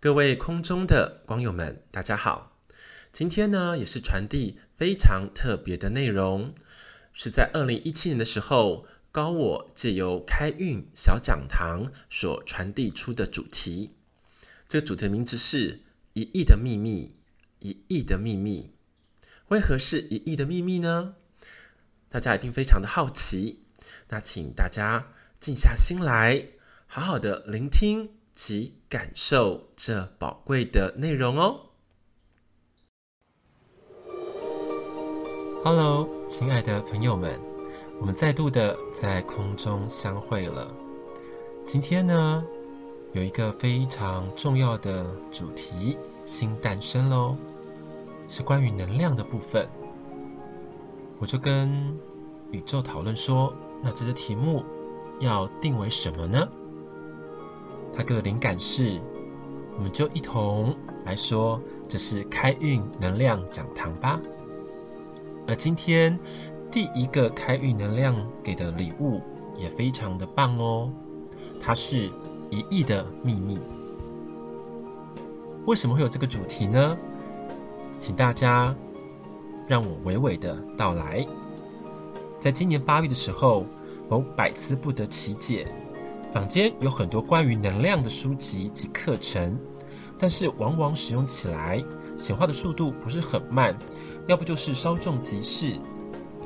各位空中的光友们，大家好！今天呢，也是传递非常特别的内容，是在二零一七年的时候，高我借由开运小讲堂所传递出的主题。这个主题名字是“一亿的秘密”。一亿的秘密，为何是一亿的秘密呢？大家一定非常的好奇。那请大家静下心来，好好的聆听。及感受这宝贵的内容哦。Hello，亲爱的朋友们，我们再度的在空中相会了。今天呢，有一个非常重要的主题新诞生喽，是关于能量的部分。我就跟宇宙讨论说，那这个题目要定为什么呢？他给的灵感是，我们就一同来说，这是开运能量讲堂吧。而今天第一个开运能量给的礼物也非常的棒哦，它是一亿的秘密。为什么会有这个主题呢？请大家让我娓娓的道来。在今年八月的时候，我百思不得其解。坊间有很多关于能量的书籍及课程，但是往往使用起来显化的速度不是很慢，要不就是稍纵即逝。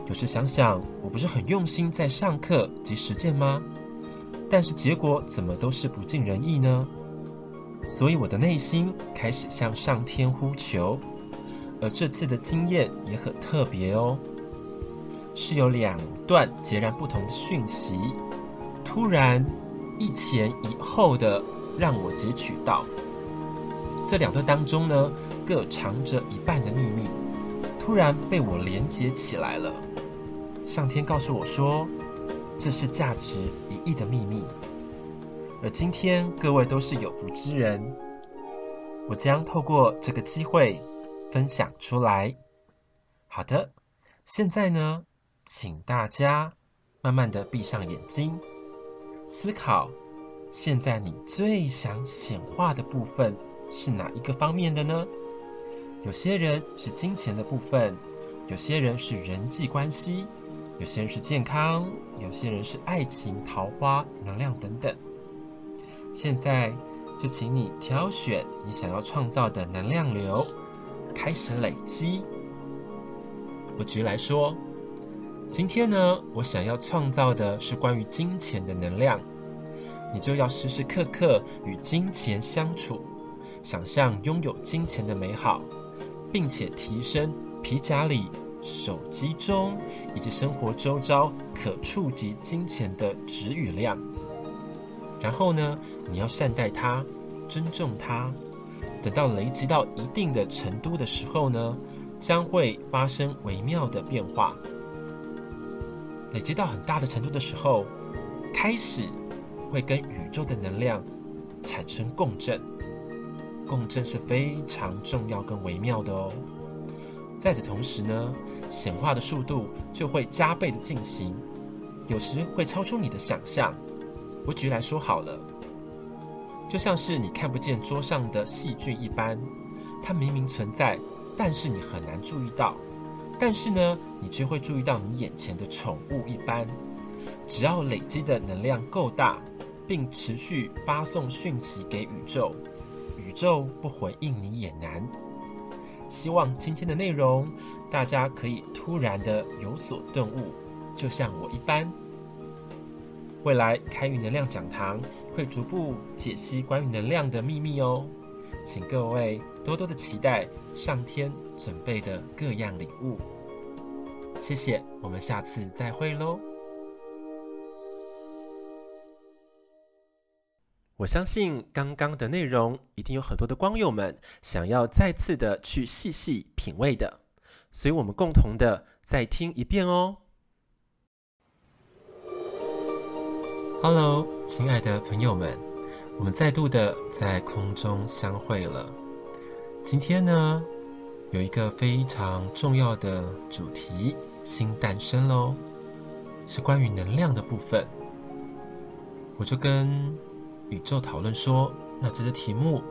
有时想想，我不是很用心在上课及实践吗？但是结果怎么都是不尽人意呢？所以我的内心开始向上天呼求，而这次的经验也很特别哦，是有两段截然不同的讯息，突然。一前一后的让我截取到这两段当中呢，各藏着一半的秘密，突然被我连接起来了。上天告诉我说，这是价值一亿的秘密。而今天各位都是有福之人，我将透过这个机会分享出来。好的，现在呢，请大家慢慢的闭上眼睛。思考，现在你最想显化的部分是哪一个方面的呢？有些人是金钱的部分，有些人是人际关系，有些人是健康，有些人是爱情、桃花、能量等等。现在就请你挑选你想要创造的能量流，开始累积。我举例来说。今天呢，我想要创造的是关于金钱的能量，你就要时时刻刻与金钱相处，想象拥有金钱的美好，并且提升皮夹里、手机中以及生活周遭可触及金钱的值与量。然后呢，你要善待它，尊重它。等到累积到一定的程度的时候呢，将会发生微妙的变化。累积到很大的程度的时候，开始会跟宇宙的能量产生共振，共振是非常重要跟微妙的哦。在此同时呢，显化的速度就会加倍的进行，有时会超出你的想象。我举例来说好了，就像是你看不见桌上的细菌一般，它明明存在，但是你很难注意到。但是呢，你却会注意到你眼前的宠物一般。只要累积的能量够大，并持续发送讯息给宇宙，宇宙不回应你也难。希望今天的内容，大家可以突然的有所顿悟，就像我一般。未来开运能量讲堂会逐步解析关于能量的秘密哦，请各位多多的期待上天准备的各样礼物。谢谢，我们下次再会喽。我相信刚刚的内容一定有很多的光友们想要再次的去细细品味的，所以我们共同的再听一遍哦。Hello，亲爱的朋友们，我们再度的在空中相会了。今天呢，有一个非常重要的主题。新诞生喽，是关于能量的部分。我就跟宇宙讨论说，那这个题目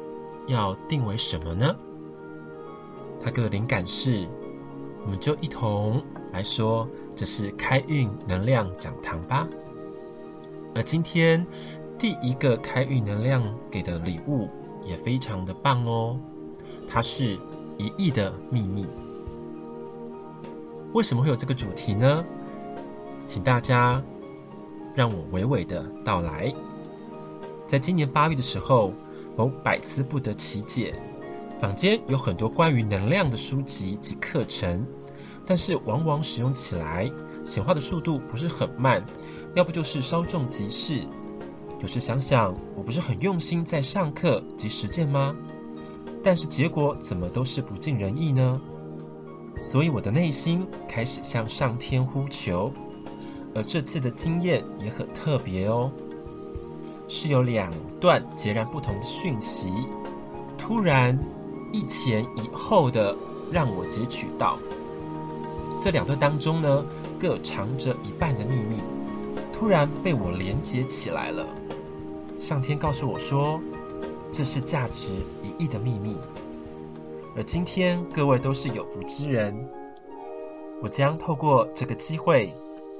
要定为什么呢？他给我灵感是，我们就一同来说，这是开运能量讲堂吧。而今天第一个开运能量给的礼物也非常的棒哦，它是一亿的秘密。为什么会有这个主题呢？请大家让我娓娓的道来。在今年八月的时候，我百思不得其解。坊间有很多关于能量的书籍及课程，但是往往使用起来显化的速度不是很慢，要不就是稍纵即逝。有时想想，我不是很用心在上课及实践吗？但是结果怎么都是不尽人意呢？所以我的内心开始向上天呼求，而这次的经验也很特别哦，是有两段截然不同的讯息，突然。一前一后的让我截取到这两段当中呢，各藏着一半的秘密，突然被我连接起来了。上天告诉我说，这是价值一亿的秘密。而今天各位都是有福之人，我将透过这个机会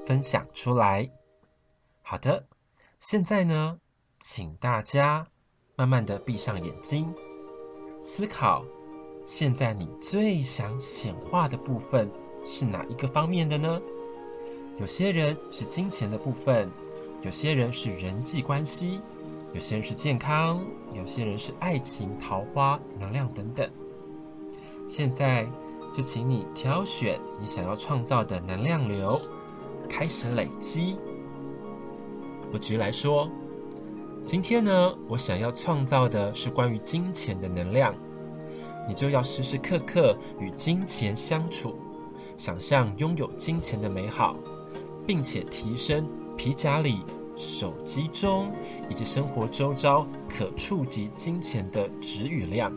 分享出来。好的，现在呢，请大家慢慢的闭上眼睛。思考，现在你最想显化的部分是哪一个方面的呢？有些人是金钱的部分，有些人是人际关系，有些人是健康，有些人是爱情、桃花、能量等等。现在就请你挑选你想要创造的能量流，开始累积。我举例来说。今天呢，我想要创造的是关于金钱的能量，你就要时时刻刻与金钱相处，想象拥有金钱的美好，并且提升皮夹里、手机中以及生活周遭可触及金钱的值与量。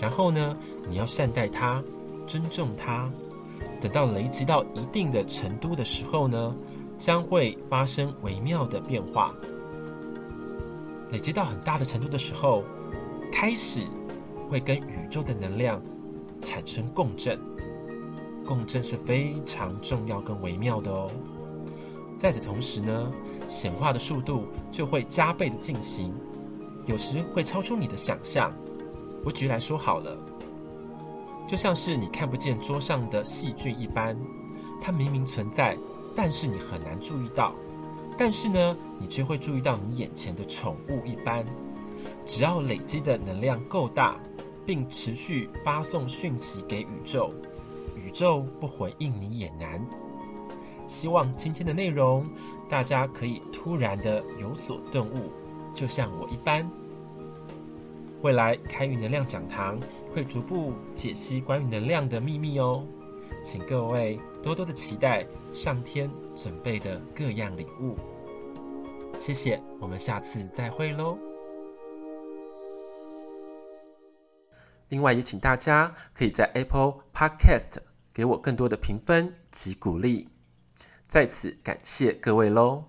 然后呢，你要善待它，尊重它。等到累积到一定的程度的时候呢，将会发生微妙的变化。累积到很大的程度的时候，开始会跟宇宙的能量产生共振。共振是非常重要跟微妙的哦。在此同时呢，显化的速度就会加倍的进行，有时会超出你的想象。我举例来说好了，就像是你看不见桌上的细菌一般，它明明存在，但是你很难注意到。但是呢，你却会注意到你眼前的宠物一般。只要累积的能量够大，并持续发送讯息给宇宙，宇宙不回应你也难。希望今天的内容大家可以突然的有所顿悟，就像我一般。未来开运能量讲堂会逐步解析关于能量的秘密哦，请各位多多的期待上天。准备的各样礼物，谢谢，我们下次再会喽。另外也请大家可以在 Apple Podcast 给我更多的评分及鼓励，在此感谢各位喽。